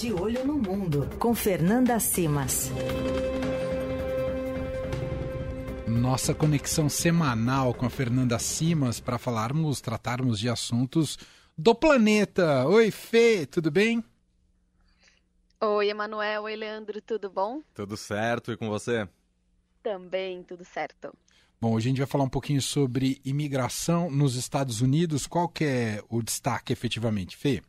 De Olho no Mundo, com Fernanda Simas. Nossa conexão semanal com a Fernanda Simas para falarmos, tratarmos de assuntos do planeta. Oi, Fê, tudo bem? Oi, Emanuel. Oi, Leandro, tudo bom? Tudo certo, e com você? Também, tudo certo. Bom, hoje a gente vai falar um pouquinho sobre imigração nos Estados Unidos. Qual que é o destaque efetivamente, Fê?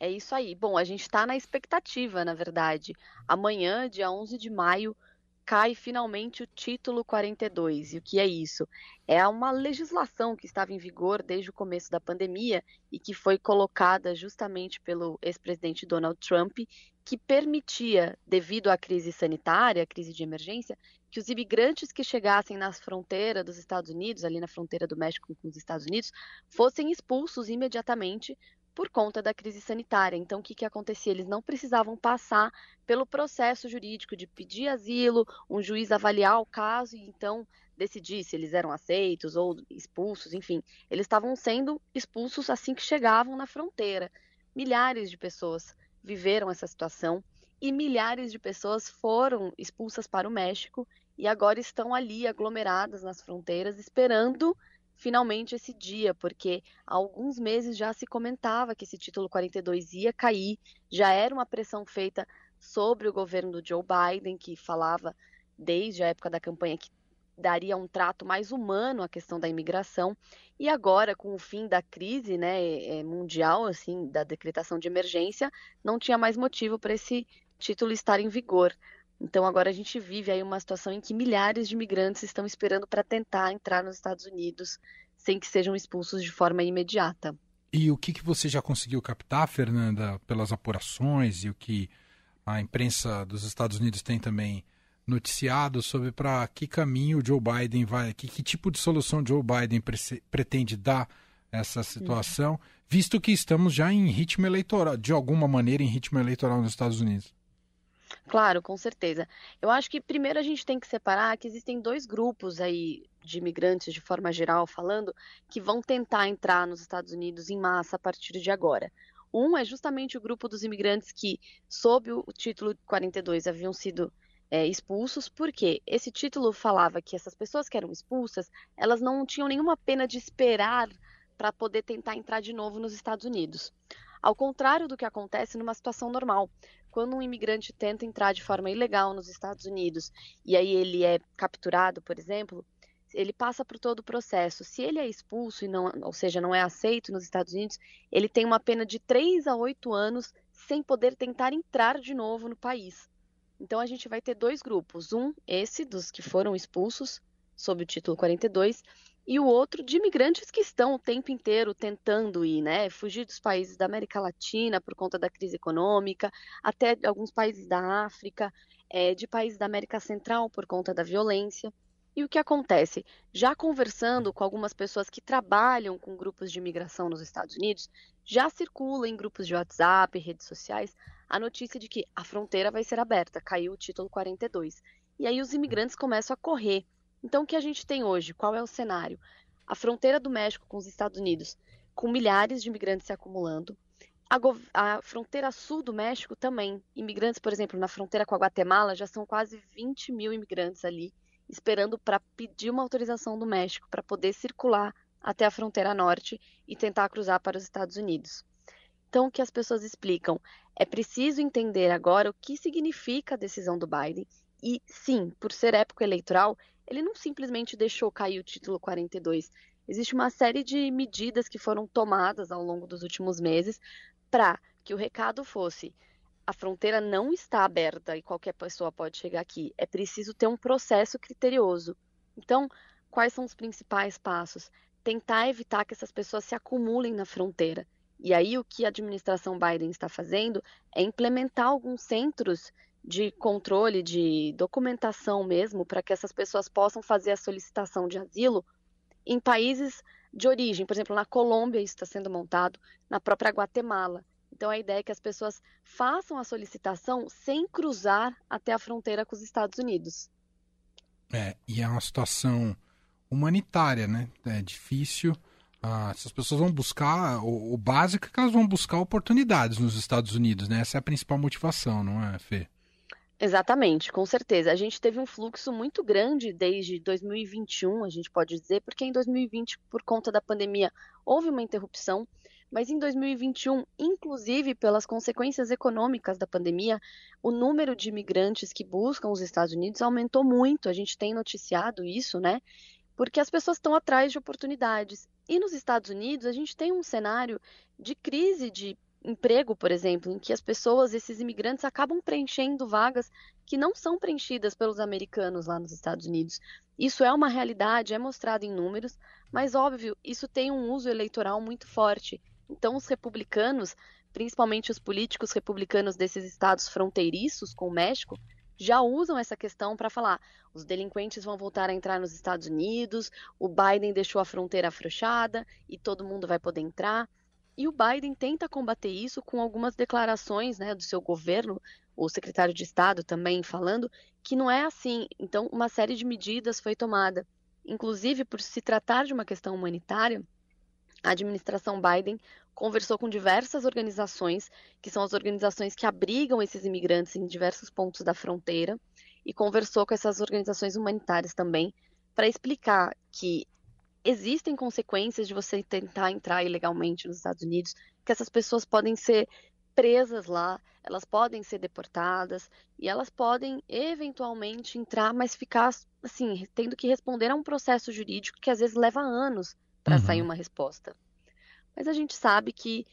É isso aí. Bom, a gente está na expectativa, na verdade. Amanhã, dia 11 de maio, cai finalmente o título 42. E o que é isso? É uma legislação que estava em vigor desde o começo da pandemia e que foi colocada justamente pelo ex-presidente Donald Trump, que permitia, devido à crise sanitária, à crise de emergência, que os imigrantes que chegassem na fronteira dos Estados Unidos, ali na fronteira do México com os Estados Unidos, fossem expulsos imediatamente por conta da crise sanitária. Então, o que, que acontecia? Eles não precisavam passar pelo processo jurídico de pedir asilo, um juiz avaliar o caso e então decidir se eles eram aceitos ou expulsos, enfim. Eles estavam sendo expulsos assim que chegavam na fronteira. Milhares de pessoas viveram essa situação e milhares de pessoas foram expulsas para o México e agora estão ali aglomeradas nas fronteiras esperando finalmente esse dia, porque há alguns meses já se comentava que esse título 42 ia cair, já era uma pressão feita sobre o governo do Joe Biden, que falava desde a época da campanha que daria um trato mais humano à questão da imigração. E agora, com o fim da crise né, é, mundial, assim, da decretação de emergência, não tinha mais motivo para esse título estar em vigor. Então agora a gente vive aí uma situação em que milhares de imigrantes estão esperando para tentar entrar nos Estados Unidos sem que sejam expulsos de forma imediata. E o que, que você já conseguiu captar, Fernanda, pelas apurações e o que a imprensa dos Estados Unidos tem também noticiado sobre para que caminho o Joe Biden vai, que, que tipo de solução Joe Biden pre pretende dar essa situação, visto que estamos já em ritmo eleitoral, de alguma maneira em ritmo eleitoral nos Estados Unidos. Claro, com certeza. Eu acho que primeiro a gente tem que separar que existem dois grupos aí de imigrantes, de forma geral falando, que vão tentar entrar nos Estados Unidos em massa a partir de agora. Um é justamente o grupo dos imigrantes que, sob o título 42, haviam sido é, expulsos, porque esse título falava que essas pessoas que eram expulsas, elas não tinham nenhuma pena de esperar para poder tentar entrar de novo nos Estados Unidos. Ao contrário do que acontece numa situação normal, quando um imigrante tenta entrar de forma ilegal nos Estados Unidos e aí ele é capturado, por exemplo, ele passa por todo o processo. Se ele é expulso e não, ou seja, não é aceito nos Estados Unidos, ele tem uma pena de 3 a 8 anos sem poder tentar entrar de novo no país. Então a gente vai ter dois grupos, um esse dos que foram expulsos sob o título 42 e o outro de imigrantes que estão o tempo inteiro tentando ir, né, fugir dos países da América Latina por conta da crise econômica, até alguns países da África, é, de países da América Central por conta da violência. E o que acontece? Já conversando com algumas pessoas que trabalham com grupos de imigração nos Estados Unidos, já circula em grupos de WhatsApp, redes sociais, a notícia de que a fronteira vai ser aberta, caiu o título 42. E aí os imigrantes começam a correr. Então o que a gente tem hoje? Qual é o cenário? A fronteira do México com os Estados Unidos, com milhares de imigrantes se acumulando. A, a, fronteira sul do México também. Imigrantes, por exemplo, na fronteira com a Guatemala, já são quase 20 mil imigrantes ali esperando para pedir uma autorização do México para poder circular até a fronteira norte e tentar cruzar para os Estados Unidos. Então, o que as pessoas explicam é preciso entender agora o que significa a decisão do Biden e, sim, por ser época eleitoral, ele não simplesmente deixou cair o título 42. Existe uma série de medidas que foram tomadas ao longo dos últimos meses para que o recado fosse: a fronteira não está aberta e qualquer pessoa pode chegar aqui. É preciso ter um processo criterioso. Então, quais são os principais passos? Tentar evitar que essas pessoas se acumulem na fronteira. E aí, o que a administração Biden está fazendo é implementar alguns centros de controle, de documentação mesmo, para que essas pessoas possam fazer a solicitação de asilo em países de origem. Por exemplo, na Colômbia, isso está sendo montado, na própria Guatemala. Então a ideia é que as pessoas façam a solicitação sem cruzar até a fronteira com os Estados Unidos. É, e é uma situação humanitária, né? É difícil. Ah, essas pessoas vão buscar, o, o básico é que elas vão buscar oportunidades nos Estados Unidos, né? Essa é a principal motivação, não é, Fê? Exatamente, com certeza. A gente teve um fluxo muito grande desde 2021, a gente pode dizer, porque em 2020, por conta da pandemia, houve uma interrupção, mas em 2021, inclusive pelas consequências econômicas da pandemia, o número de imigrantes que buscam os Estados Unidos aumentou muito. A gente tem noticiado isso, né? Porque as pessoas estão atrás de oportunidades. E nos Estados Unidos, a gente tem um cenário de crise de emprego, por exemplo, em que as pessoas, esses imigrantes, acabam preenchendo vagas que não são preenchidas pelos americanos lá nos Estados Unidos. Isso é uma realidade, é mostrado em números, mas óbvio, isso tem um uso eleitoral muito forte. Então, os republicanos, principalmente os políticos republicanos desses estados fronteiriços com o México, já usam essa questão para falar: os delinquentes vão voltar a entrar nos Estados Unidos, o Biden deixou a fronteira afrouxada e todo mundo vai poder entrar. E o Biden tenta combater isso com algumas declarações né, do seu governo, o secretário de Estado também falando que não é assim. Então, uma série de medidas foi tomada. Inclusive, por se tratar de uma questão humanitária, a administração Biden conversou com diversas organizações, que são as organizações que abrigam esses imigrantes em diversos pontos da fronteira, e conversou com essas organizações humanitárias também, para explicar que existem consequências de você tentar entrar ilegalmente nos Estados Unidos, que essas pessoas podem ser presas lá, elas podem ser deportadas e elas podem eventualmente entrar, mas ficar assim, tendo que responder a um processo jurídico que às vezes leva anos para uhum. sair uma resposta. Mas a gente sabe que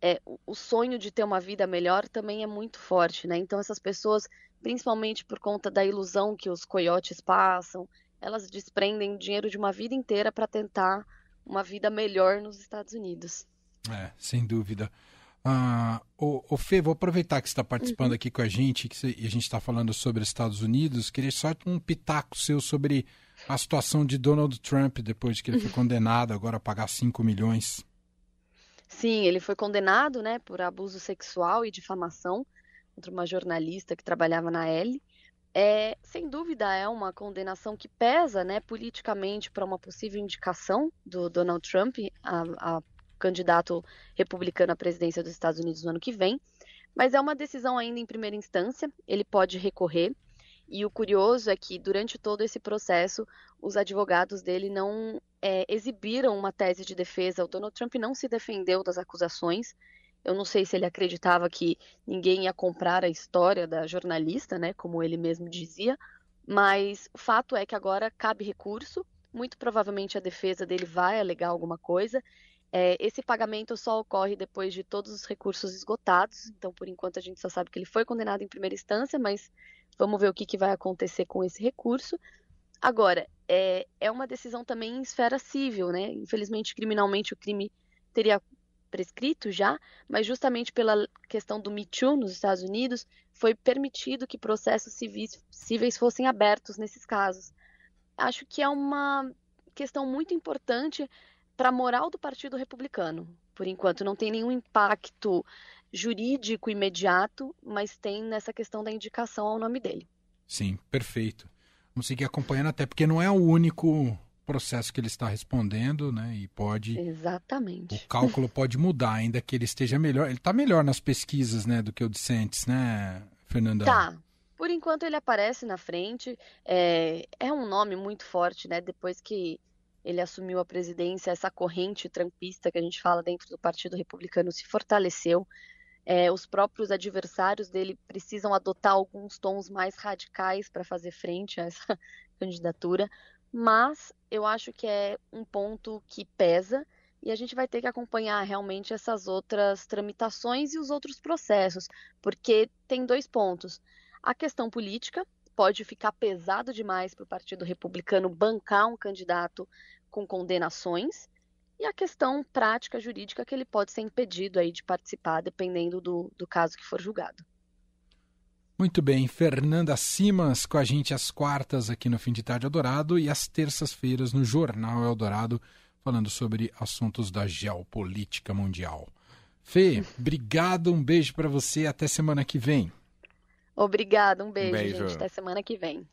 é, o sonho de ter uma vida melhor também é muito forte, né? Então essas pessoas, principalmente por conta da ilusão que os coiotes passam, elas desprendem dinheiro de uma vida inteira para tentar uma vida melhor nos Estados Unidos. É, sem dúvida. Ah, o, o Fê, vou aproveitar que você está participando uhum. aqui com a gente que você, e a gente está falando sobre Estados Unidos. Queria só um pitaco seu sobre a situação de Donald Trump depois de que ele foi condenado agora a pagar 5 milhões. Sim, ele foi condenado né, por abuso sexual e difamação contra uma jornalista que trabalhava na L é, sem dúvida é uma condenação que pesa né, politicamente para uma possível indicação do Donald Trump a, a, candidato republicano à presidência dos Estados Unidos no ano que vem, mas é uma decisão ainda em primeira instância, ele pode recorrer, e o curioso é que durante todo esse processo os advogados dele não é, exibiram uma tese de defesa, o Donald Trump não se defendeu das acusações, eu não sei se ele acreditava que ninguém ia comprar a história da jornalista, né, como ele mesmo dizia, mas o fato é que agora cabe recurso, muito provavelmente a defesa dele vai alegar alguma coisa. É, esse pagamento só ocorre depois de todos os recursos esgotados, então por enquanto a gente só sabe que ele foi condenado em primeira instância, mas vamos ver o que, que vai acontecer com esse recurso. Agora, é, é uma decisão também em esfera civil, né? Infelizmente, criminalmente, o crime teria prescrito já, mas justamente pela questão do Me Too nos Estados Unidos, foi permitido que processos civis, cíveis fossem abertos nesses casos. Acho que é uma questão muito importante para a moral do Partido Republicano. Por enquanto, não tem nenhum impacto jurídico imediato, mas tem nessa questão da indicação ao nome dele. Sim, perfeito. Vamos seguir acompanhando, até porque não é o único processo que ele está respondendo, né? E pode. Exatamente. O cálculo pode mudar, ainda que ele esteja melhor. Ele está melhor nas pesquisas, né, do que o Decentes, né, Fernanda? Tá. Por enquanto ele aparece na frente. É, é um nome muito forte, né? Depois que ele assumiu a presidência, essa corrente trampista que a gente fala dentro do Partido Republicano se fortaleceu. É, os próprios adversários dele precisam adotar alguns tons mais radicais para fazer frente a essa candidatura mas eu acho que é um ponto que pesa e a gente vai ter que acompanhar realmente essas outras tramitações e os outros processos, porque tem dois pontos. A questão política pode ficar pesado demais para o Partido Republicano bancar um candidato com condenações, e a questão prática jurídica que ele pode ser impedido aí de participar, dependendo do, do caso que for julgado. Muito bem, Fernanda Simas com a gente às quartas aqui no Fim de Tarde Eldorado e às terças-feiras no Jornal Eldorado, falando sobre assuntos da geopolítica mundial. Fê, obrigado, um beijo para você, até semana que vem. Obrigado, um beijo, um beijo. gente, até semana que vem.